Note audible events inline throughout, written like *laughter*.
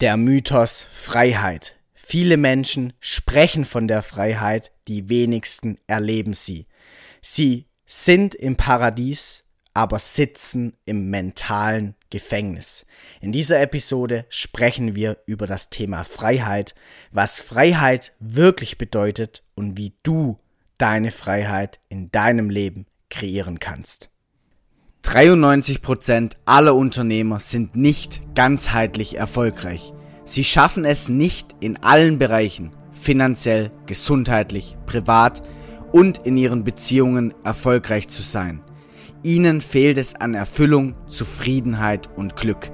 Der Mythos Freiheit. Viele Menschen sprechen von der Freiheit, die wenigsten erleben sie. Sie sind im Paradies, aber sitzen im mentalen Gefängnis. In dieser Episode sprechen wir über das Thema Freiheit, was Freiheit wirklich bedeutet und wie du deine Freiheit in deinem Leben kreieren kannst. 93% aller Unternehmer sind nicht ganzheitlich erfolgreich. Sie schaffen es nicht in allen Bereichen, finanziell, gesundheitlich, privat und in ihren Beziehungen erfolgreich zu sein. Ihnen fehlt es an Erfüllung, Zufriedenheit und Glück.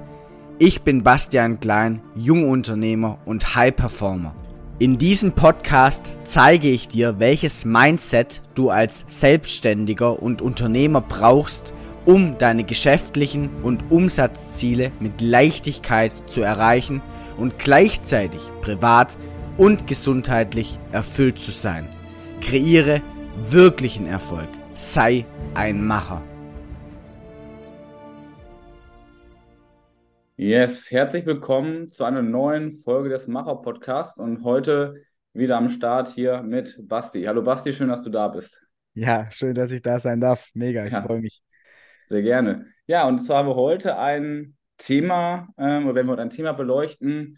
Ich bin Bastian Klein, Jungunternehmer und High Performer. In diesem Podcast zeige ich dir, welches Mindset du als Selbstständiger und Unternehmer brauchst, um deine geschäftlichen und Umsatzziele mit Leichtigkeit zu erreichen und gleichzeitig privat und gesundheitlich erfüllt zu sein. Kreiere wirklichen Erfolg. Sei ein Macher. Yes, herzlich willkommen zu einer neuen Folge des Macher Podcasts und heute wieder am Start hier mit Basti. Hallo Basti, schön, dass du da bist. Ja, schön, dass ich da sein darf. Mega, ich ja. freue mich. Sehr gerne. Ja, und zwar haben wir heute ein Thema, ähm, oder wenn wir ein Thema beleuchten,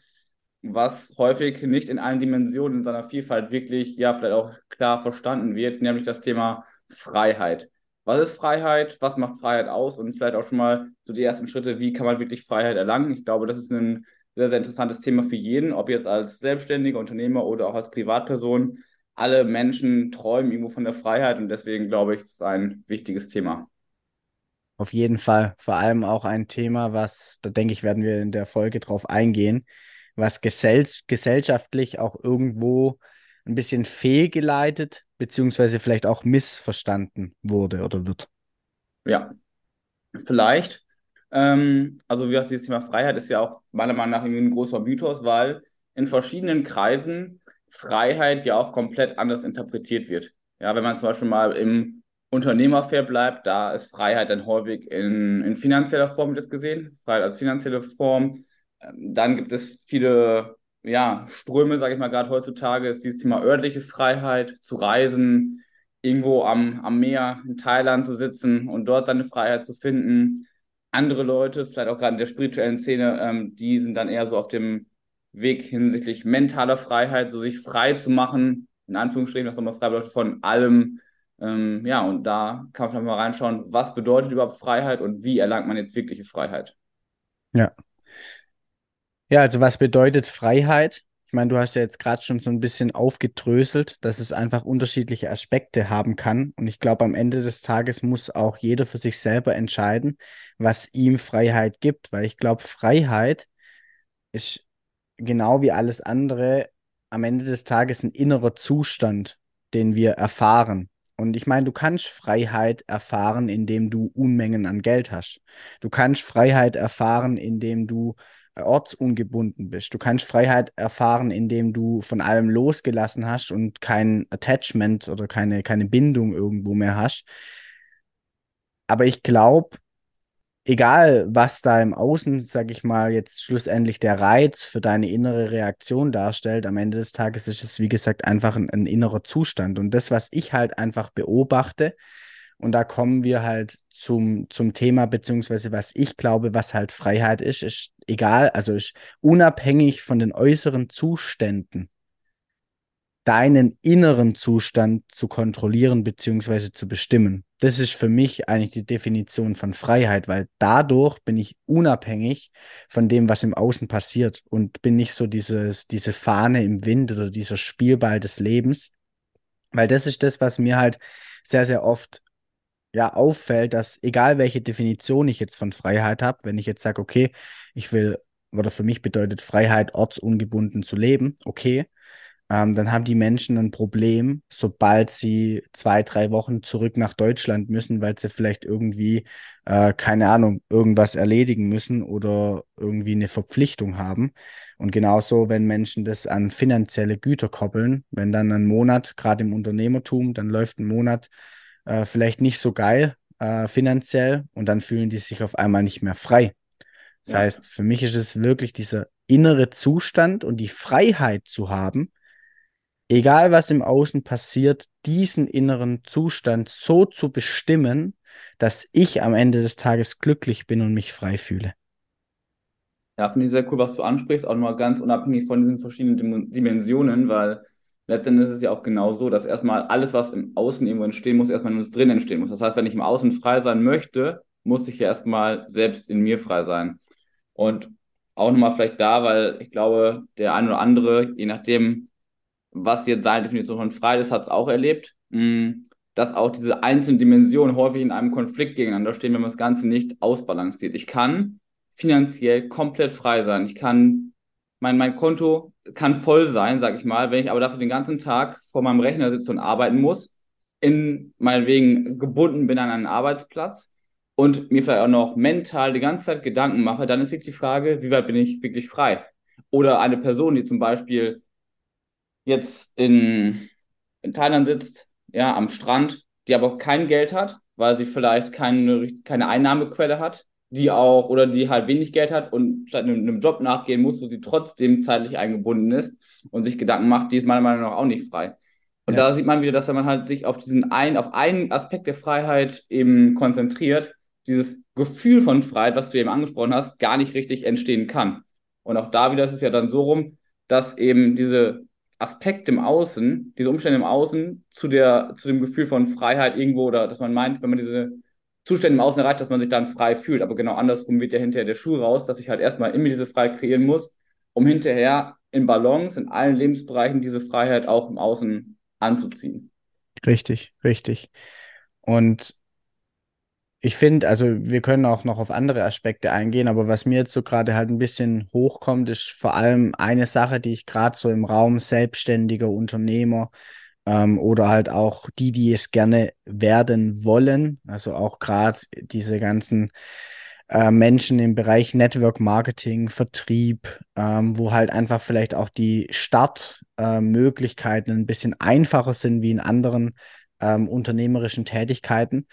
was häufig nicht in allen Dimensionen in seiner Vielfalt wirklich, ja, vielleicht auch klar verstanden wird, nämlich das Thema Freiheit. Was ist Freiheit? Was macht Freiheit aus? Und vielleicht auch schon mal so die ersten Schritte, wie kann man wirklich Freiheit erlangen? Ich glaube, das ist ein sehr, sehr interessantes Thema für jeden, ob jetzt als selbstständiger Unternehmer oder auch als Privatperson. Alle Menschen träumen irgendwo von der Freiheit und deswegen glaube ich, ist es ein wichtiges Thema. Auf jeden Fall. Vor allem auch ein Thema, was, da denke ich, werden wir in der Folge drauf eingehen, was gesell gesellschaftlich auch irgendwo ein bisschen fehlgeleitet, beziehungsweise vielleicht auch missverstanden wurde oder wird. Ja, vielleicht. Ähm, also, wie gesagt, dieses Thema Freiheit ist ja auch meiner Meinung nach irgendwie ein großer Mythos, weil in verschiedenen Kreisen Freiheit ja auch komplett anders interpretiert wird. Ja, wenn man zum Beispiel mal im Unternehmerfair bleibt, da ist Freiheit dann häufig in, in finanzieller Form das gesehen, Freiheit als finanzielle Form. Ähm, dann gibt es viele ja, Ströme, sage ich mal, gerade heutzutage ist dieses Thema örtliche Freiheit, zu reisen, irgendwo am, am Meer in Thailand zu sitzen und dort seine Freiheit zu finden. Andere Leute, vielleicht auch gerade in der spirituellen Szene, ähm, die sind dann eher so auf dem Weg hinsichtlich mentaler Freiheit, so sich frei zu machen, in Anführungsstrichen, das nochmal frei bedeutet, von allem, ähm, ja, und da kann man mal reinschauen, was bedeutet überhaupt Freiheit und wie erlangt man jetzt wirkliche Freiheit. Ja. Ja, also was bedeutet Freiheit? Ich meine, du hast ja jetzt gerade schon so ein bisschen aufgedröselt, dass es einfach unterschiedliche Aspekte haben kann. Und ich glaube, am Ende des Tages muss auch jeder für sich selber entscheiden, was ihm Freiheit gibt, weil ich glaube, Freiheit ist genau wie alles andere am Ende des Tages ein innerer Zustand, den wir erfahren. Und ich meine, du kannst Freiheit erfahren, indem du Unmengen an Geld hast. Du kannst Freiheit erfahren, indem du äh, ortsungebunden bist. Du kannst Freiheit erfahren, indem du von allem losgelassen hast und kein Attachment oder keine, keine Bindung irgendwo mehr hast. Aber ich glaube, egal was da im Außen, sag ich mal, jetzt schlussendlich der Reiz für deine innere Reaktion darstellt, am Ende des Tages ist es, wie gesagt, einfach ein, ein innerer Zustand. Und das, was ich halt einfach beobachte, und da kommen wir halt zum, zum Thema, beziehungsweise was ich glaube, was halt Freiheit ist, ist egal, also ist unabhängig von den äußeren Zuständen deinen inneren Zustand zu kontrollieren bzw. zu bestimmen. Das ist für mich eigentlich die Definition von Freiheit, weil dadurch bin ich unabhängig von dem, was im Außen passiert und bin nicht so dieses, diese Fahne im Wind oder dieser Spielball des Lebens, weil das ist das, was mir halt sehr, sehr oft ja auffällt, dass egal welche Definition ich jetzt von Freiheit habe, wenn ich jetzt sage, okay, ich will, oder für mich bedeutet Freiheit, ortsungebunden zu leben, okay, ähm, dann haben die Menschen ein Problem, sobald sie zwei, drei Wochen zurück nach Deutschland müssen, weil sie vielleicht irgendwie, äh, keine Ahnung, irgendwas erledigen müssen oder irgendwie eine Verpflichtung haben. Und genauso, wenn Menschen das an finanzielle Güter koppeln, wenn dann ein Monat, gerade im Unternehmertum, dann läuft ein Monat äh, vielleicht nicht so geil äh, finanziell und dann fühlen die sich auf einmal nicht mehr frei Das ja. heißt, für mich ist es wirklich dieser innere Zustand und die Freiheit zu haben, egal was im Außen passiert, diesen inneren Zustand so zu bestimmen, dass ich am Ende des Tages glücklich bin und mich frei fühle. Ja, finde ich sehr cool, was du ansprichst, auch mal ganz unabhängig von diesen verschiedenen Dimensionen, weil letztendlich ist es ja auch genau so, dass erstmal alles, was im Außen irgendwo entstehen muss, erstmal in uns drin entstehen muss. Das heißt, wenn ich im Außen frei sein möchte, muss ich ja erstmal selbst in mir frei sein. Und auch nochmal vielleicht da, weil ich glaube, der eine oder andere, je nachdem, was jetzt seine Definition von Freiheit ist, hat es auch erlebt, mm, dass auch diese einzelnen Dimensionen häufig in einem Konflikt gegeneinander stehen, wenn man das Ganze nicht ausbalanciert. Ich kann finanziell komplett frei sein. Ich kann, mein, mein Konto kann voll sein, sag ich mal, wenn ich aber dafür den ganzen Tag vor meinem Rechner sitze und arbeiten muss, in meinetwegen gebunden bin an einen Arbeitsplatz und mir vielleicht auch noch mental die ganze Zeit Gedanken mache, dann ist wirklich die Frage, wie weit bin ich wirklich frei? Oder eine Person, die zum Beispiel jetzt in, in Thailand sitzt, ja, am Strand, die aber kein Geld hat, weil sie vielleicht keine, keine Einnahmequelle hat, die auch, oder die halt wenig Geld hat und vielleicht einem, einem Job nachgehen muss, wo sie trotzdem zeitlich eingebunden ist und sich Gedanken macht, die ist meiner Meinung nach auch nicht frei. Und ja. da sieht man wieder, dass wenn man halt sich auf diesen einen, auf einen Aspekt der Freiheit eben konzentriert, dieses Gefühl von Freiheit, was du eben angesprochen hast, gar nicht richtig entstehen kann. Und auch da wieder ist es ja dann so rum, dass eben diese Aspekt im Außen, diese Umstände im Außen zu, der, zu dem Gefühl von Freiheit irgendwo oder dass man meint, wenn man diese Zustände im Außen erreicht, dass man sich dann frei fühlt. Aber genau andersrum wird ja hinterher der Schuh raus, dass ich halt erstmal immer diese Freiheit kreieren muss, um hinterher in Balance in allen Lebensbereichen diese Freiheit auch im Außen anzuziehen. Richtig, richtig. Und ich finde, also wir können auch noch auf andere Aspekte eingehen, aber was mir jetzt so gerade halt ein bisschen hochkommt, ist vor allem eine Sache, die ich gerade so im Raum selbstständiger Unternehmer ähm, oder halt auch die, die es gerne werden wollen, also auch gerade diese ganzen äh, Menschen im Bereich Network Marketing, Vertrieb, ähm, wo halt einfach vielleicht auch die Startmöglichkeiten äh, ein bisschen einfacher sind wie in anderen ähm, unternehmerischen Tätigkeiten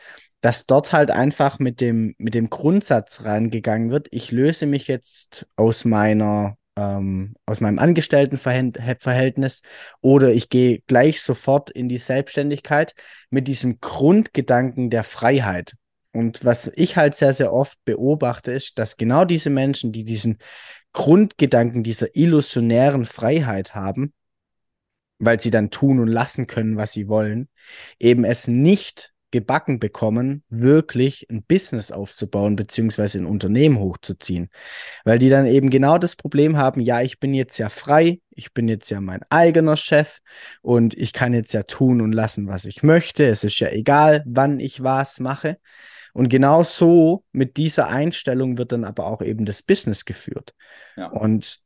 dass dort halt einfach mit dem, mit dem Grundsatz reingegangen wird, ich löse mich jetzt aus meiner ähm, aus meinem Angestelltenverhältnis oder ich gehe gleich sofort in die Selbstständigkeit mit diesem Grundgedanken der Freiheit. Und was ich halt sehr, sehr oft beobachte, ist, dass genau diese Menschen, die diesen Grundgedanken dieser illusionären Freiheit haben, weil sie dann tun und lassen können, was sie wollen, eben es nicht gebacken bekommen, wirklich ein Business aufzubauen, beziehungsweise ein Unternehmen hochzuziehen. Weil die dann eben genau das Problem haben, ja, ich bin jetzt ja frei, ich bin jetzt ja mein eigener Chef und ich kann jetzt ja tun und lassen, was ich möchte. Es ist ja egal, wann ich was mache. Und genau so mit dieser Einstellung wird dann aber auch eben das Business geführt. Ja. Und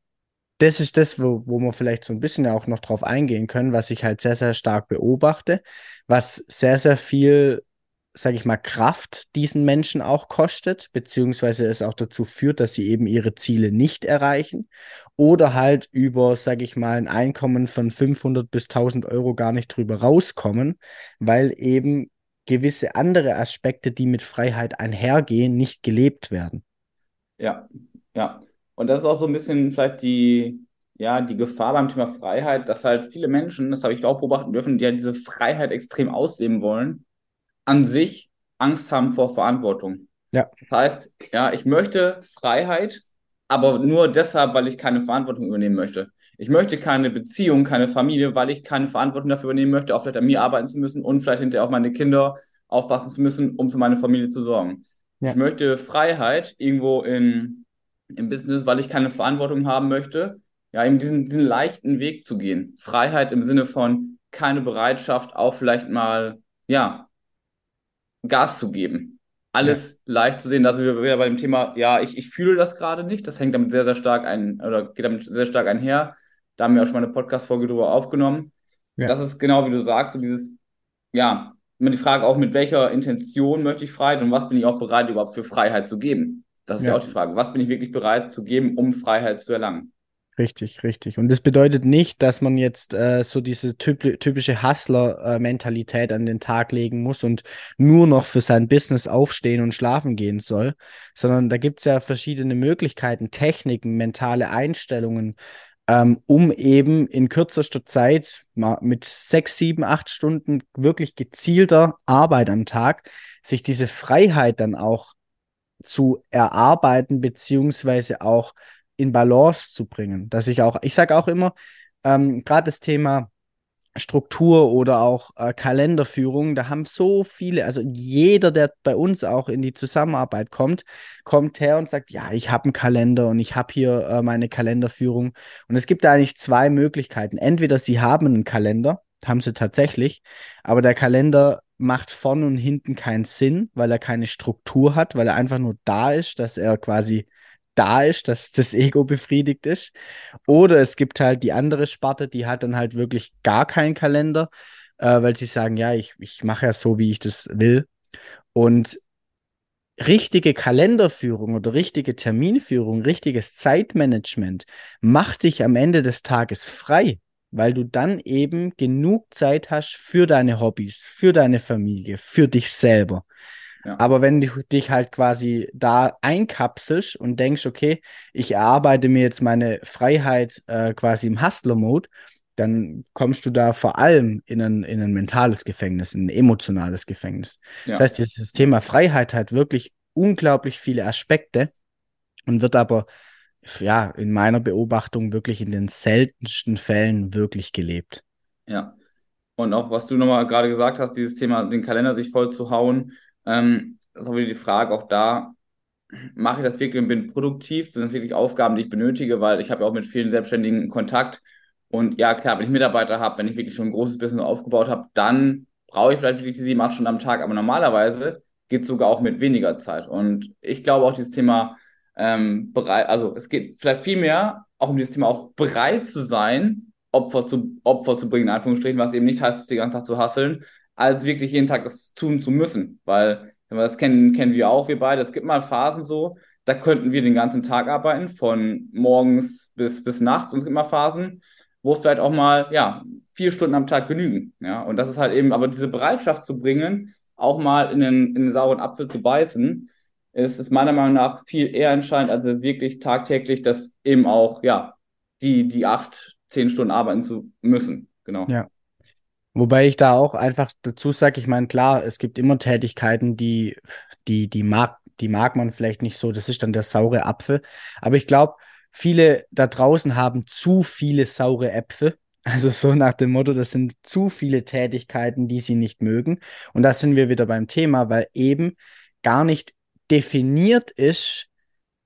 das ist das, wo, wo wir vielleicht so ein bisschen auch noch drauf eingehen können, was ich halt sehr, sehr stark beobachte, was sehr, sehr viel, sage ich mal, Kraft diesen Menschen auch kostet, beziehungsweise es auch dazu führt, dass sie eben ihre Ziele nicht erreichen oder halt über, sage ich mal, ein Einkommen von 500 bis 1000 Euro gar nicht drüber rauskommen, weil eben gewisse andere Aspekte, die mit Freiheit einhergehen, nicht gelebt werden. Ja, ja. Und das ist auch so ein bisschen vielleicht die, ja, die Gefahr beim Thema Freiheit, dass halt viele Menschen, das habe ich auch beobachten dürfen, die ja diese Freiheit extrem ausleben wollen, an sich Angst haben vor Verantwortung. Ja. Das heißt, ja, ich möchte Freiheit, aber nur deshalb, weil ich keine Verantwortung übernehmen möchte. Ich möchte keine Beziehung, keine Familie, weil ich keine Verantwortung dafür übernehmen möchte, auch vielleicht an mir arbeiten zu müssen und vielleicht hinterher auch meine Kinder aufpassen zu müssen, um für meine Familie zu sorgen. Ja. Ich möchte Freiheit irgendwo in im Business, weil ich keine Verantwortung haben möchte, ja, eben diesen, diesen leichten Weg zu gehen. Freiheit im Sinne von keine Bereitschaft, auch vielleicht mal, ja, Gas zu geben. Alles ja. leicht zu sehen. Da sind wir wieder bei dem Thema, ja, ich, ich fühle das gerade nicht. Das hängt damit sehr, sehr stark ein, oder geht damit sehr stark einher. Da haben wir auch schon mal eine Podcast-Folge drüber aufgenommen. Ja. Das ist genau wie du sagst, so dieses, ja, immer die Frage auch, mit welcher Intention möchte ich Freiheit und was bin ich auch bereit, überhaupt für Freiheit zu geben. Das ist ja. ja auch die Frage. Was bin ich wirklich bereit zu geben, um Freiheit zu erlangen? Richtig, richtig. Und das bedeutet nicht, dass man jetzt äh, so diese typ typische Hustler-Mentalität an den Tag legen muss und nur noch für sein Business aufstehen und schlafen gehen soll, sondern da gibt es ja verschiedene Möglichkeiten, Techniken, mentale Einstellungen, ähm, um eben in kürzester Zeit mit sechs, sieben, acht Stunden wirklich gezielter Arbeit am Tag sich diese Freiheit dann auch zu erarbeiten, beziehungsweise auch in Balance zu bringen. Dass ich auch, ich sage auch immer, ähm, gerade das Thema Struktur oder auch äh, Kalenderführung, da haben so viele, also jeder, der bei uns auch in die Zusammenarbeit kommt, kommt her und sagt, ja, ich habe einen Kalender und ich habe hier äh, meine Kalenderführung. Und es gibt da eigentlich zwei Möglichkeiten. Entweder sie haben einen Kalender, haben sie tatsächlich, aber der Kalender macht vorn und hinten keinen Sinn, weil er keine Struktur hat, weil er einfach nur da ist, dass er quasi da ist, dass *laughs* das Ego befriedigt ist. Oder es gibt halt die andere Sparte, die hat dann halt wirklich gar keinen Kalender, äh, weil sie sagen, ja, ich, ich mache ja so, wie ich das will. Und richtige Kalenderführung oder richtige Terminführung, richtiges Zeitmanagement macht dich am Ende des Tages frei, weil du dann eben genug Zeit hast für deine Hobbys, für deine Familie, für dich selber. Aber wenn du dich halt quasi da einkapselst und denkst, okay, ich erarbeite mir jetzt meine Freiheit äh, quasi im Hustler-Mode, dann kommst du da vor allem in ein, in ein mentales Gefängnis, in ein emotionales Gefängnis. Ja. Das heißt, dieses Thema Freiheit hat wirklich unglaublich viele Aspekte und wird aber ja in meiner Beobachtung wirklich in den seltensten Fällen wirklich gelebt. Ja. Und auch was du nochmal gerade gesagt hast, dieses Thema, den Kalender sich voll zu hauen, ähm, ist auch wieder die Frage, auch da, mache ich das wirklich und bin produktiv? Sind das wirklich Aufgaben, die ich benötige? Weil ich habe ja auch mit vielen Selbstständigen Kontakt. Und ja, klar, wenn ich Mitarbeiter habe, wenn ich wirklich schon ein großes Business aufgebaut habe, dann brauche ich vielleicht wirklich die sieben, acht Stunden am Tag. Aber normalerweise geht es sogar auch mit weniger Zeit. Und ich glaube auch dieses Thema ähm, bereit, also es geht vielleicht viel mehr auch um dieses Thema auch bereit zu sein, Opfer zu, Opfer zu bringen, in Anführungsstrichen, was eben nicht heißt, die ganze Tag zu hasseln, als wirklich jeden Tag das tun zu müssen. Weil, das kennen, kennen wir auch, wir beide. Es gibt mal Phasen so, da könnten wir den ganzen Tag arbeiten, von morgens bis, bis nachts. Und es gibt mal Phasen, wo vielleicht auch mal, ja, vier Stunden am Tag genügen. Ja, und das ist halt eben, aber diese Bereitschaft zu bringen, auch mal in den, in den sauren Apfel zu beißen, ist, ist meiner Meinung nach viel eher entscheidend, als wirklich tagtäglich das eben auch, ja, die, die acht, zehn Stunden arbeiten zu müssen. Genau. Ja. Wobei ich da auch einfach dazu sage, ich meine, klar, es gibt immer Tätigkeiten, die, die, die mag, die mag man vielleicht nicht so, das ist dann der saure Apfel. Aber ich glaube, viele da draußen haben zu viele saure Äpfel. Also so nach dem Motto, das sind zu viele Tätigkeiten, die sie nicht mögen. Und da sind wir wieder beim Thema, weil eben gar nicht definiert ist,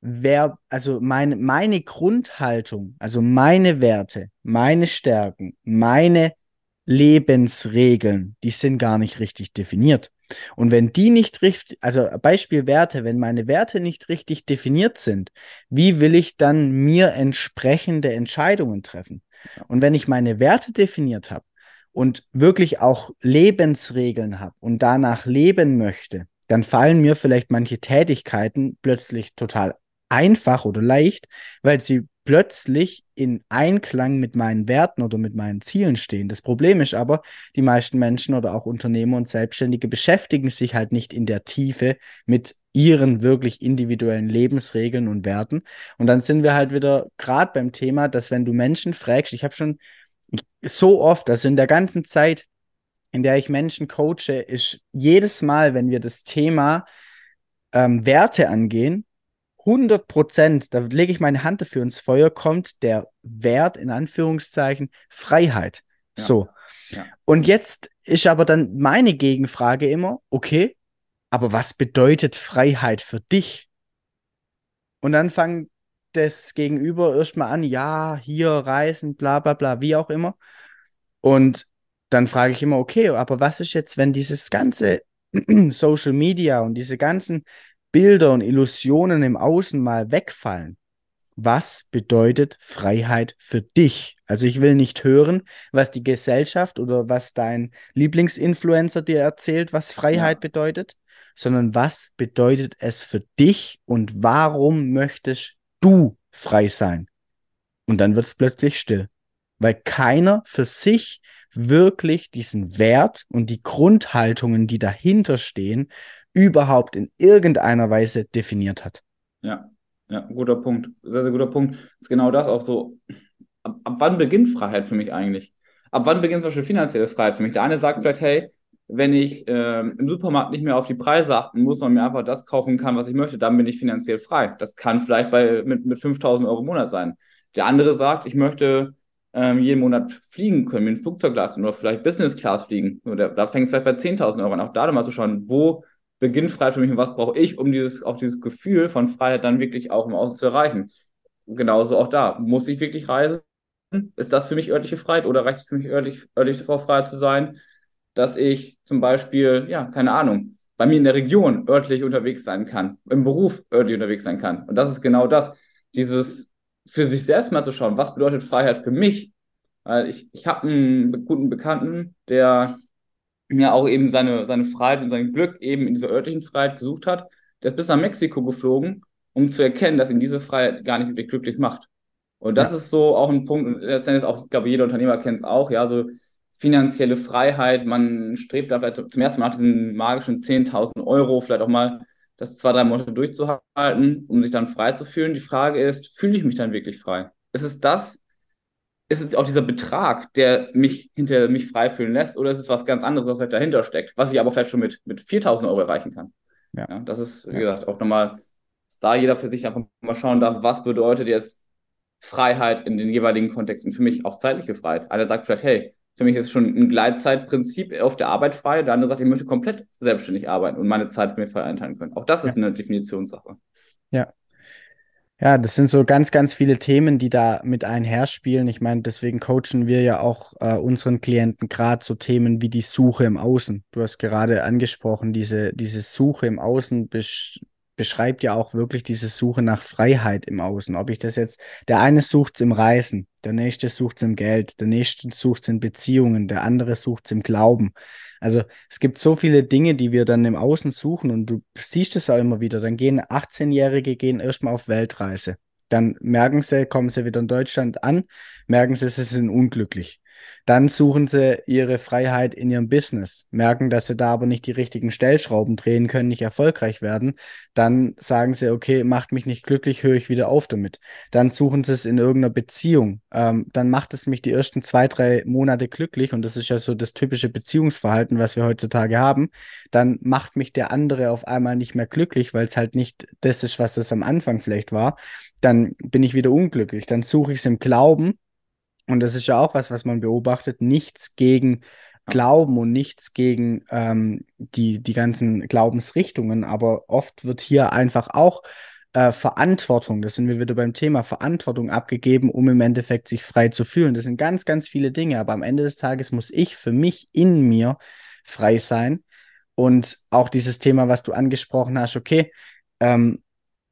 wer, also meine, meine Grundhaltung, also meine Werte, meine Stärken, meine Lebensregeln, die sind gar nicht richtig definiert. Und wenn die nicht richtig, also Beispiel Werte, wenn meine Werte nicht richtig definiert sind, wie will ich dann mir entsprechende Entscheidungen treffen? Und wenn ich meine Werte definiert habe und wirklich auch Lebensregeln habe und danach leben möchte, dann fallen mir vielleicht manche Tätigkeiten plötzlich total einfach oder leicht, weil sie plötzlich in Einklang mit meinen Werten oder mit meinen Zielen stehen. Das Problem ist aber, die meisten Menschen oder auch Unternehmer und Selbstständige beschäftigen sich halt nicht in der Tiefe mit ihren wirklich individuellen Lebensregeln und Werten. Und dann sind wir halt wieder gerade beim Thema, dass wenn du Menschen fragst, ich habe schon so oft, also in der ganzen Zeit, in der ich Menschen coache, ist jedes Mal, wenn wir das Thema ähm, Werte angehen, 100 Prozent, da lege ich meine Hand dafür ins Feuer, kommt der Wert in Anführungszeichen Freiheit. Ja. So. Ja. Und jetzt ist aber dann meine Gegenfrage immer, okay, aber was bedeutet Freiheit für dich? Und dann fangt das Gegenüber erstmal an, ja, hier reisen, bla bla bla, wie auch immer. Und dann frage ich immer, okay, aber was ist jetzt, wenn dieses ganze *clears throat* Social Media und diese ganzen Bilder und Illusionen im Außen mal wegfallen, was bedeutet Freiheit für dich? Also ich will nicht hören, was die Gesellschaft oder was dein Lieblingsinfluencer dir erzählt, was Freiheit ja. bedeutet, sondern was bedeutet es für dich und warum möchtest du frei sein? Und dann wird es plötzlich still, weil keiner für sich wirklich diesen Wert und die Grundhaltungen, die dahinter stehen, überhaupt in irgendeiner Weise definiert hat. Ja, ja, guter Punkt. Sehr, sehr guter Punkt. Ist genau das auch so. Ab, ab wann beginnt Freiheit für mich eigentlich? Ab wann beginnt zum Beispiel finanzielle Freiheit für mich? Der eine sagt vielleicht, hey, wenn ich äh, im Supermarkt nicht mehr auf die Preise achten muss, sondern mir einfach das kaufen kann, was ich möchte, dann bin ich finanziell frei. Das kann vielleicht bei, mit, mit 5000 Euro im Monat sein. Der andere sagt, ich möchte ähm, jeden Monat fliegen können, mit dem Flugzeug lassen oder vielleicht Business Class fliegen. Oder, da fängt es vielleicht bei 10.000 Euro an. Auch da mal zu schauen, wo beginnt Freiheit für mich und was brauche ich, um dieses, auch dieses Gefühl von Freiheit dann wirklich auch im Außen zu erreichen. Genauso auch da. Muss ich wirklich reisen? Ist das für mich örtliche Freiheit oder reicht es für mich örtlich, örtlich Freiheit zu sein, dass ich zum Beispiel, ja, keine Ahnung, bei mir in der Region örtlich unterwegs sein kann, im Beruf örtlich unterwegs sein kann. Und das ist genau das, dieses für sich selbst mal zu schauen, was bedeutet Freiheit für mich? Weil ich, ich habe einen guten Bekannten, der mir auch eben seine, seine Freiheit und sein Glück eben in dieser örtlichen Freiheit gesucht hat. Der ist bis nach Mexiko geflogen, um zu erkennen, dass ihn diese Freiheit gar nicht wirklich glücklich macht. Und das ja. ist so auch ein Punkt, und letztendlich auch, ich glaube, jeder Unternehmer kennt es auch, ja, so finanzielle Freiheit, man strebt da vielleicht zum ersten Mal nach diesen magischen 10.000 Euro, vielleicht auch mal das zwei, drei Monate durchzuhalten, um sich dann frei zu fühlen. Die Frage ist, fühle ich mich dann wirklich frei? Ist es das, ist es auch dieser Betrag, der mich hinter mich frei fühlen lässt, oder ist es was ganz anderes, was halt dahinter steckt, was ich aber vielleicht schon mit, mit 4.000 Euro erreichen kann? Ja. ja das ist, wie gesagt, auch nochmal, dass da jeder für sich einfach mal schauen darf, was bedeutet jetzt Freiheit in den jeweiligen Kontexten. Für mich auch zeitliche Freiheit. Einer sagt vielleicht, hey, für mich ist schon ein Gleitzeitprinzip auf der Arbeit frei. Der andere sagt, ich möchte komplett selbstständig arbeiten und meine Zeit mir frei einteilen können. Auch das ist ja. eine Definitionssache. Ja. Ja, das sind so ganz, ganz viele Themen, die da mit einherspielen. Ich meine, deswegen coachen wir ja auch äh, unseren Klienten gerade so Themen wie die Suche im Außen. Du hast gerade angesprochen, diese, diese Suche im Außen beschreibt ja auch wirklich diese Suche nach Freiheit im Außen. Ob ich das jetzt, der eine sucht es im Reisen, der nächste sucht es im Geld, der nächste sucht es in Beziehungen, der andere sucht es im Glauben. Also es gibt so viele Dinge, die wir dann im Außen suchen und du siehst es auch immer wieder. Dann gehen 18-Jährige gehen erstmal auf Weltreise. Dann merken sie, kommen sie wieder in Deutschland an, merken sie, sie sind unglücklich. Dann suchen sie ihre Freiheit in ihrem Business, merken, dass sie da aber nicht die richtigen Stellschrauben drehen können, nicht erfolgreich werden. Dann sagen sie, okay, macht mich nicht glücklich, höre ich wieder auf damit. Dann suchen sie es in irgendeiner Beziehung. Ähm, dann macht es mich die ersten zwei, drei Monate glücklich und das ist ja so das typische Beziehungsverhalten, was wir heutzutage haben. Dann macht mich der andere auf einmal nicht mehr glücklich, weil es halt nicht das ist, was es am Anfang vielleicht war. Dann bin ich wieder unglücklich. Dann suche ich es im Glauben und das ist ja auch was, was man beobachtet, nichts gegen Glauben und nichts gegen ähm, die, die ganzen Glaubensrichtungen, aber oft wird hier einfach auch äh, Verantwortung, das sind wir wieder beim Thema, Verantwortung abgegeben, um im Endeffekt sich frei zu fühlen. Das sind ganz, ganz viele Dinge, aber am Ende des Tages muss ich für mich in mir frei sein. Und auch dieses Thema, was du angesprochen hast, okay, ähm,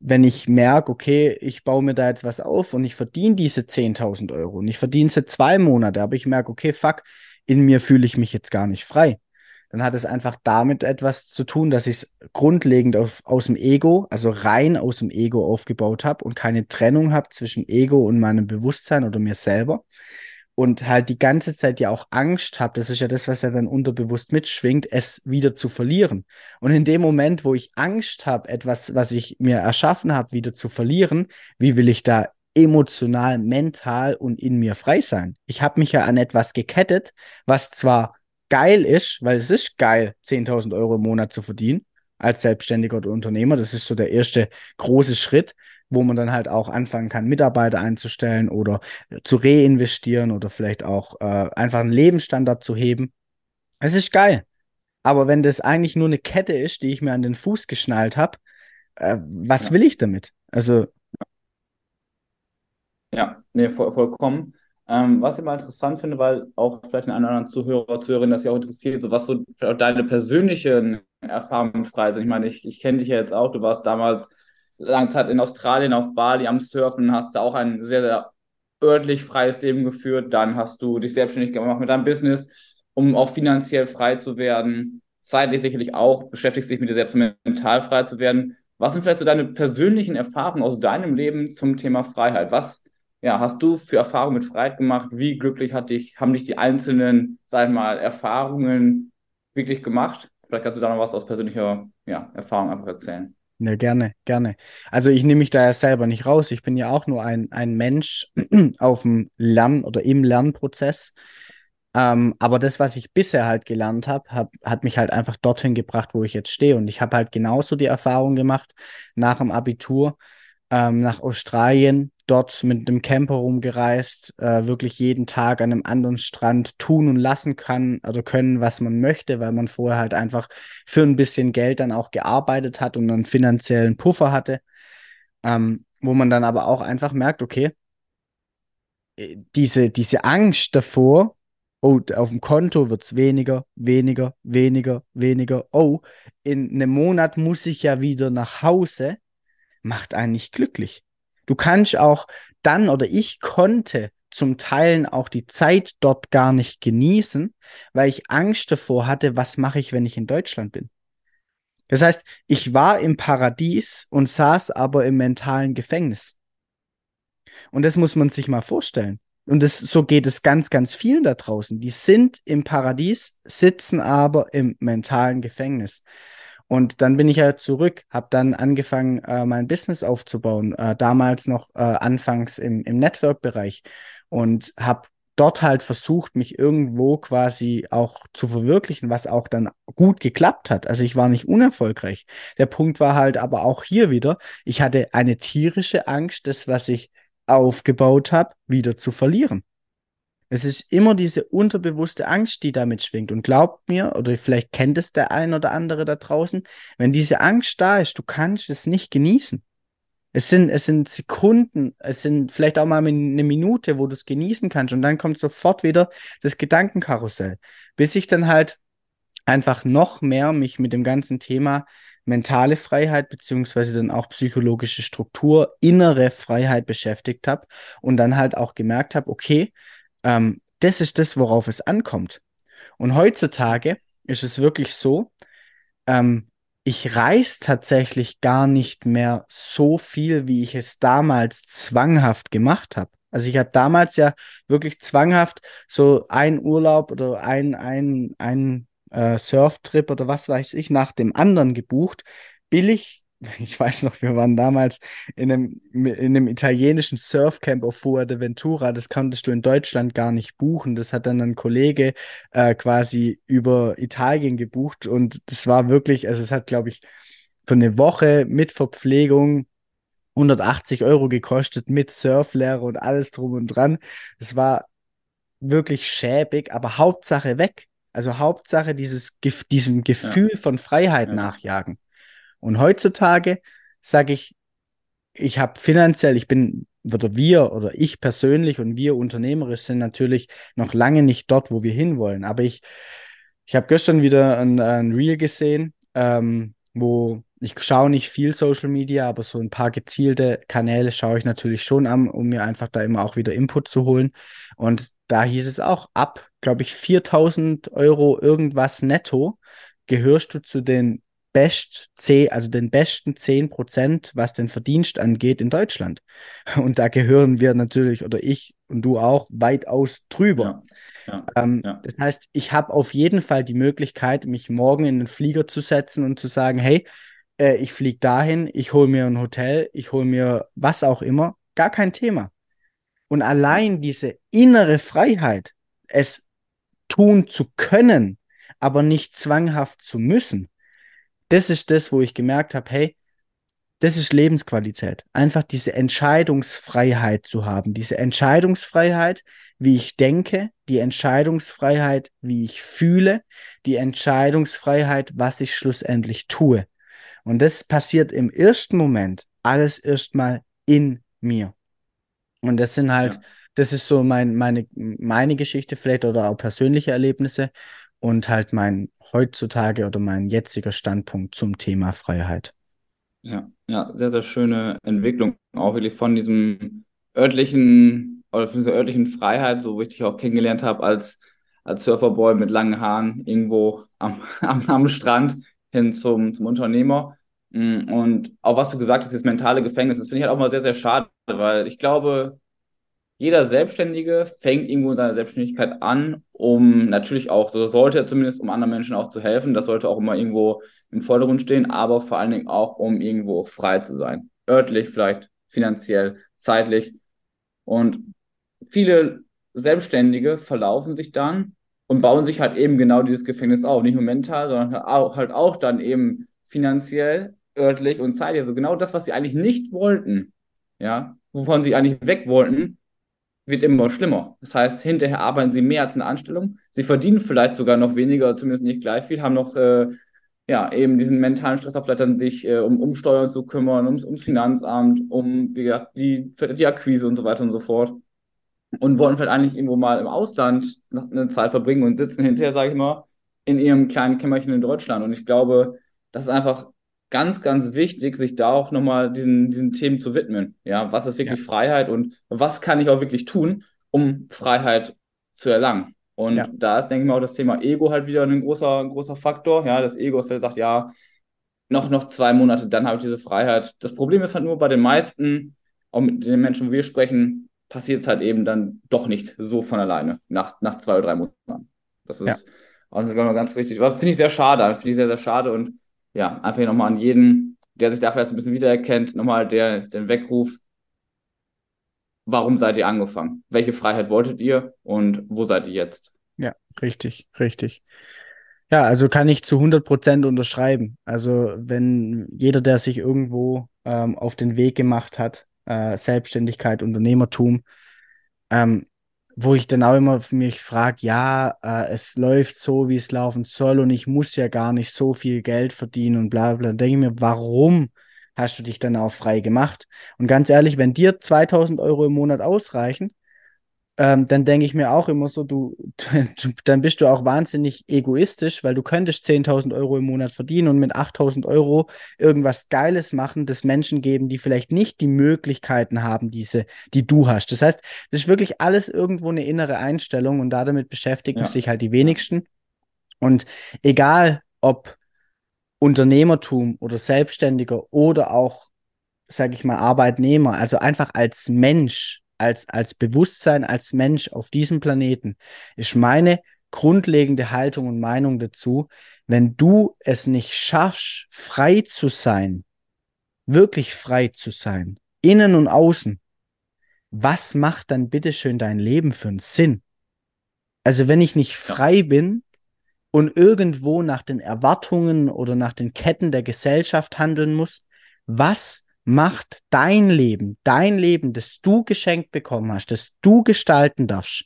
wenn ich merke, okay, ich baue mir da jetzt was auf und ich verdiene diese 10.000 Euro und ich verdiene sie zwei Monate, aber ich merke, okay, fuck, in mir fühle ich mich jetzt gar nicht frei. Dann hat es einfach damit etwas zu tun, dass ich es grundlegend auf, aus dem Ego, also rein aus dem Ego aufgebaut habe und keine Trennung habe zwischen Ego und meinem Bewusstsein oder mir selber und halt die ganze Zeit ja auch Angst habe, das ist ja das, was ja dann unterbewusst mitschwingt, es wieder zu verlieren. Und in dem Moment, wo ich Angst habe, etwas, was ich mir erschaffen habe, wieder zu verlieren, wie will ich da emotional, mental und in mir frei sein? Ich habe mich ja an etwas gekettet, was zwar geil ist, weil es ist geil, 10.000 Euro im Monat zu verdienen als selbstständiger Unternehmer. Das ist so der erste große Schritt wo man dann halt auch anfangen kann, Mitarbeiter einzustellen oder zu reinvestieren oder vielleicht auch äh, einfach einen Lebensstandard zu heben. Es ist geil. Aber wenn das eigentlich nur eine Kette ist, die ich mir an den Fuß geschnallt habe, äh, was ja. will ich damit? Also. Ja, nee, voll, vollkommen. Ähm, was ich mal interessant finde, weil auch vielleicht einen anderen Zuhörer, Zuhörerin das ja auch interessiert, so was so deine persönlichen Erfahrungen frei sind. Ich meine, ich, ich kenne dich ja jetzt auch, du warst damals lange Zeit in Australien auf Bali am Surfen, hast du auch ein sehr, sehr örtlich freies Leben geführt. Dann hast du dich selbstständig gemacht mit deinem Business, um auch finanziell frei zu werden. Zeitlich sicherlich auch, beschäftigst dich mit dir selbst, um mental frei zu werden. Was sind vielleicht so deine persönlichen Erfahrungen aus deinem Leben zum Thema Freiheit? Was ja, hast du für Erfahrungen mit Freiheit gemacht? Wie glücklich hat dich, haben dich die einzelnen, sag ich mal, Erfahrungen wirklich gemacht? Vielleicht kannst du da noch was aus persönlicher ja, Erfahrung einfach erzählen. Ja, gerne, gerne. Also ich nehme mich da ja selber nicht raus. Ich bin ja auch nur ein, ein Mensch *clears throat* auf dem Lern- oder im Lernprozess. Ähm, aber das, was ich bisher halt gelernt habe, hab, hat mich halt einfach dorthin gebracht, wo ich jetzt stehe. Und ich habe halt genauso die Erfahrung gemacht nach dem Abitur, ähm, nach Australien, dort mit einem Camper rumgereist, äh, wirklich jeden Tag an einem anderen Strand tun und lassen kann oder können, was man möchte, weil man vorher halt einfach für ein bisschen Geld dann auch gearbeitet hat und einen finanziellen Puffer hatte. Ähm, wo man dann aber auch einfach merkt, okay, äh, diese, diese Angst davor, oh, auf dem Konto wird es weniger, weniger, weniger, weniger. Oh, in einem Monat muss ich ja wieder nach Hause, macht einen nicht glücklich. Du kannst auch dann oder ich konnte zum Teilen auch die Zeit dort gar nicht genießen, weil ich Angst davor hatte, was mache ich, wenn ich in Deutschland bin. Das heißt, ich war im Paradies und saß aber im mentalen Gefängnis. Und das muss man sich mal vorstellen. Und das, so geht es ganz, ganz vielen da draußen. Die sind im Paradies, sitzen aber im mentalen Gefängnis. Und dann bin ich ja zurück, habe dann angefangen, äh, mein Business aufzubauen, äh, damals noch äh, anfangs im, im Network-Bereich und habe dort halt versucht, mich irgendwo quasi auch zu verwirklichen, was auch dann gut geklappt hat. Also ich war nicht unerfolgreich. Der Punkt war halt aber auch hier wieder, ich hatte eine tierische Angst, das, was ich aufgebaut habe, wieder zu verlieren. Es ist immer diese unterbewusste Angst, die damit schwingt. Und glaubt mir, oder vielleicht kennt es der ein oder andere da draußen, wenn diese Angst da ist, du kannst es nicht genießen. Es sind, es sind Sekunden, es sind vielleicht auch mal eine Minute, wo du es genießen kannst. Und dann kommt sofort wieder das Gedankenkarussell. Bis ich dann halt einfach noch mehr mich mit dem ganzen Thema mentale Freiheit beziehungsweise dann auch psychologische Struktur, innere Freiheit beschäftigt habe und dann halt auch gemerkt habe, okay, ähm, das ist das, worauf es ankommt. Und heutzutage ist es wirklich so, ähm, ich reise tatsächlich gar nicht mehr so viel, wie ich es damals zwanghaft gemacht habe. Also ich habe damals ja wirklich zwanghaft so ein Urlaub oder ein, ein, ein äh, Surftrip oder was weiß ich nach dem anderen gebucht, billig *laughs* ich weiß noch, wir waren damals in einem, in einem italienischen Surfcamp auf Fuerteventura. Das konntest du in Deutschland gar nicht buchen. Das hat dann ein Kollege äh, quasi über Italien gebucht. Und das war wirklich, also es hat, glaube ich, für eine Woche mit Verpflegung 180 Euro gekostet, mit Surflehrer und alles drum und dran. Das war wirklich schäbig, aber Hauptsache weg. Also Hauptsache dieses, diesem Gefühl ja. von Freiheit ja. nachjagen. Und heutzutage sage ich, ich habe finanziell, ich bin, oder wir oder ich persönlich und wir unternehmerisch sind natürlich noch lange nicht dort, wo wir hinwollen. Aber ich, ich habe gestern wieder ein, ein Reel gesehen, ähm, wo ich schaue nicht viel Social Media, aber so ein paar gezielte Kanäle schaue ich natürlich schon an, um mir einfach da immer auch wieder Input zu holen. Und da hieß es auch, ab, glaube ich, 4000 Euro irgendwas netto gehörst du zu den best C, also den besten 10 Prozent, was den Verdienst angeht in Deutschland. *laughs* Und da gehören wir natürlich, oder ich und du auch, weitaus drüber. Ja, ja, ähm, ja. Das heißt, ich habe auf jeden Fall die Möglichkeit, mich morgen in den Flieger zu setzen und zu sagen, hey, äh, ich fliege dahin, ich hole mir ein Hotel, ich hole mir was auch immer, gar kein Thema. Und allein diese innere Freiheit, es tun zu können, aber nicht zwanghaft zu müssen, das ist das, wo ich gemerkt habe, hey, das ist Lebensqualität. Einfach diese Entscheidungsfreiheit zu haben. Diese Entscheidungsfreiheit, wie ich denke, die Entscheidungsfreiheit, wie ich fühle, die Entscheidungsfreiheit, was ich schlussendlich tue. Und das passiert im ersten Moment alles erstmal in mir. Und das sind halt, ja. das ist so mein, meine, meine Geschichte vielleicht oder auch persönliche Erlebnisse und halt mein heutzutage oder mein jetziger Standpunkt zum Thema Freiheit. Ja, ja, sehr, sehr schöne Entwicklung, auch wirklich von diesem örtlichen oder von dieser örtlichen Freiheit, so wie ich dich auch kennengelernt habe, als, als Surferboy mit langen Haaren irgendwo am, *laughs* am, am Strand hin zum, zum Unternehmer. Mm, und auch was du gesagt hast, das mentale Gefängnis, das finde ich halt auch mal sehr, sehr schade, weil ich glaube, jeder Selbstständige fängt irgendwo in seiner Selbstständigkeit an, um natürlich auch, so sollte er zumindest, um anderen Menschen auch zu helfen. Das sollte auch immer irgendwo im Vordergrund stehen, aber vor allen Dingen auch, um irgendwo frei zu sein. Örtlich, vielleicht finanziell, zeitlich. Und viele Selbstständige verlaufen sich dann und bauen sich halt eben genau dieses Gefängnis auf. Nicht nur mental, sondern auch, halt auch dann eben finanziell, örtlich und zeitlich. Also genau das, was sie eigentlich nicht wollten, ja, wovon sie eigentlich weg wollten, wird immer schlimmer. Das heißt, hinterher arbeiten sie mehr als eine Anstellung. Sie verdienen vielleicht sogar noch weniger, zumindest nicht gleich viel, haben noch äh, ja, eben diesen mentalen Stress auf dann sich äh, um, um Steuern zu kümmern, ums, ums Finanzamt, um wie gesagt, die, die Akquise und so weiter und so fort. Und wollen vielleicht eigentlich irgendwo mal im Ausland eine Zeit verbringen und sitzen hinterher, sage ich mal, in ihrem kleinen Kämmerchen in Deutschland. Und ich glaube, das ist einfach ganz, ganz wichtig, sich da auch nochmal diesen, diesen Themen zu widmen. Ja, was ist wirklich ja. Freiheit und was kann ich auch wirklich tun, um Freiheit zu erlangen? Und ja. da ist, denke ich mal, auch das Thema Ego halt wieder ein großer, ein großer Faktor. Ja, das Ego ist, der sagt, ja, noch, noch zwei Monate, dann habe ich diese Freiheit. Das Problem ist halt nur bei den meisten, auch mit den Menschen, wo wir sprechen, passiert es halt eben dann doch nicht so von alleine, nach, nach zwei oder drei Monaten. Das ist ja. auch ganz wichtig. Finde ich sehr schade, finde ich sehr, sehr schade und ja, einfach nochmal an jeden, der sich da vielleicht ein bisschen wiedererkennt, nochmal der, den Weckruf, warum seid ihr angefangen? Welche Freiheit wolltet ihr und wo seid ihr jetzt? Ja, richtig, richtig. Ja, also kann ich zu 100 Prozent unterschreiben. Also wenn jeder, der sich irgendwo ähm, auf den Weg gemacht hat, äh, Selbstständigkeit, Unternehmertum, ähm, wo ich dann auch immer mich frage, ja, äh, es läuft so, wie es laufen soll und ich muss ja gar nicht so viel Geld verdienen und bla bla. Dann denke ich mir, warum hast du dich dann auch frei gemacht? Und ganz ehrlich, wenn dir 2000 Euro im Monat ausreichen, ähm, dann denke ich mir auch immer so, du, du, dann bist du auch wahnsinnig egoistisch, weil du könntest 10.000 Euro im Monat verdienen und mit 8.000 Euro irgendwas Geiles machen, das Menschen geben, die vielleicht nicht die Möglichkeiten haben, diese, die du hast. Das heißt, das ist wirklich alles irgendwo eine innere Einstellung und damit beschäftigen ja. sich halt die wenigsten. Und egal, ob Unternehmertum oder Selbstständiger oder auch, sage ich mal, Arbeitnehmer, also einfach als Mensch, als, als Bewusstsein, als Mensch auf diesem Planeten, ist meine grundlegende Haltung und Meinung dazu, wenn du es nicht schaffst, frei zu sein, wirklich frei zu sein, innen und außen, was macht dann bitteschön dein Leben für einen Sinn? Also wenn ich nicht frei bin und irgendwo nach den Erwartungen oder nach den Ketten der Gesellschaft handeln muss, was macht dein Leben, dein Leben, das du geschenkt bekommen hast, das du gestalten darfst,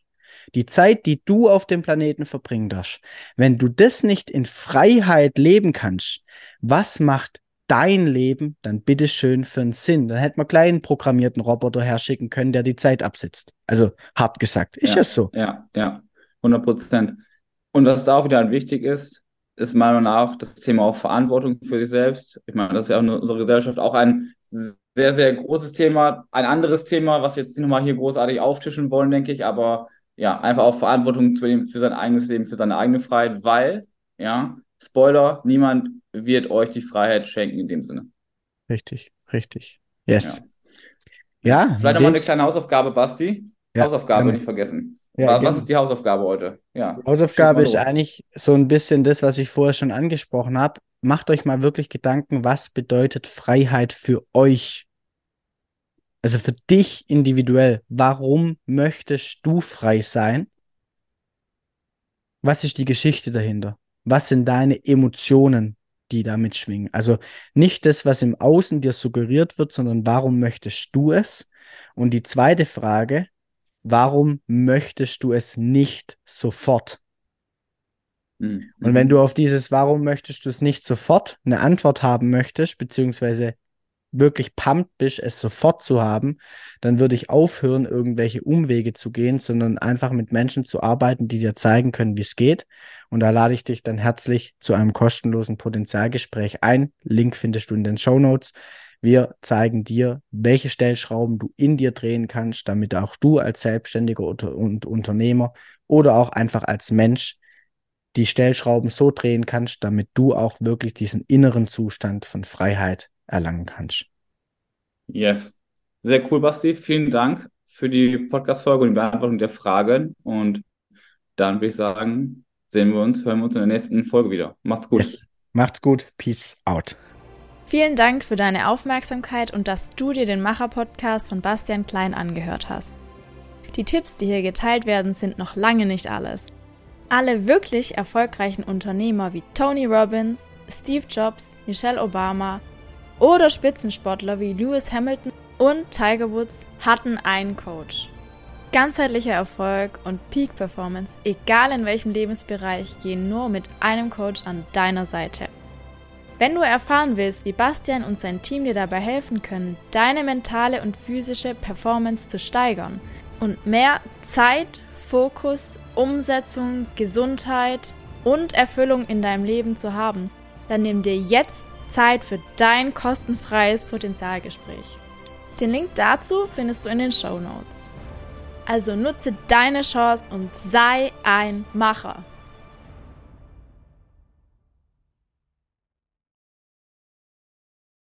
die Zeit, die du auf dem Planeten verbringen darfst, wenn du das nicht in Freiheit leben kannst, was macht dein Leben dann bitteschön für einen Sinn? Dann hätte man gleich einen programmierten Roboter herschicken können, der die Zeit absitzt. Also, hart gesagt, ist ja, es so. Ja, ja, 100 Prozent. Und was da auch wieder wichtig ist, ist meiner Meinung nach das Thema auch Verantwortung für sich selbst. Ich meine, das ist ja in unserer Gesellschaft auch ein sehr, sehr großes Thema. Ein anderes Thema, was wir jetzt nicht nochmal hier großartig auftischen wollen, denke ich, aber ja, einfach auch Verantwortung zu nehmen für sein eigenes Leben, für seine eigene Freiheit, weil, ja, Spoiler, niemand wird euch die Freiheit schenken in dem Sinne. Richtig, richtig. Yes. Ja, ja vielleicht nochmal eine kleine Hausaufgabe, Basti. Ja, Hausaufgabe nicht vergessen. Ja, was ist die Hausaufgabe heute? Ja. Hausaufgabe ist eigentlich so ein bisschen das, was ich vorher schon angesprochen habe macht euch mal wirklich Gedanken, was bedeutet Freiheit für euch? Also für dich individuell. Warum möchtest du frei sein? Was ist die Geschichte dahinter? Was sind deine Emotionen, die damit schwingen? Also nicht das, was im Außen dir suggeriert wird, sondern warum möchtest du es? Und die zweite Frage, warum möchtest du es nicht sofort? Mhm. Und wenn du auf dieses Warum möchtest du es nicht sofort eine Antwort haben möchtest, beziehungsweise wirklich pumped bist, es sofort zu haben, dann würde ich aufhören, irgendwelche Umwege zu gehen, sondern einfach mit Menschen zu arbeiten, die dir zeigen können, wie es geht. Und da lade ich dich dann herzlich zu einem kostenlosen Potenzialgespräch ein. Link findest du in den Show Notes. Wir zeigen dir, welche Stellschrauben du in dir drehen kannst, damit auch du als Selbstständiger und Unternehmer oder auch einfach als Mensch die Stellschrauben so drehen kannst, damit du auch wirklich diesen inneren Zustand von Freiheit erlangen kannst. Yes. Sehr cool, Basti. Vielen Dank für die Podcast-Folge und die Beantwortung der Fragen. Und dann würde ich sagen, sehen wir uns, hören wir uns in der nächsten Folge wieder. Macht's gut. Yes. Macht's gut. Peace out. Vielen Dank für deine Aufmerksamkeit und dass du dir den Macher-Podcast von Bastian Klein angehört hast. Die Tipps, die hier geteilt werden, sind noch lange nicht alles. Alle wirklich erfolgreichen Unternehmer wie Tony Robbins, Steve Jobs, Michelle Obama oder Spitzensportler wie Lewis Hamilton und Tiger Woods hatten einen Coach. Ganzheitlicher Erfolg und Peak Performance, egal in welchem Lebensbereich, gehen nur mit einem Coach an deiner Seite. Wenn du erfahren willst, wie Bastian und sein Team dir dabei helfen können, deine mentale und physische Performance zu steigern und mehr Zeit, Fokus, Umsetzung, Gesundheit und Erfüllung in deinem Leben zu haben, dann nimm dir jetzt Zeit für dein kostenfreies Potenzialgespräch. Den Link dazu findest du in den Show Notes. Also nutze deine Chance und sei ein Macher.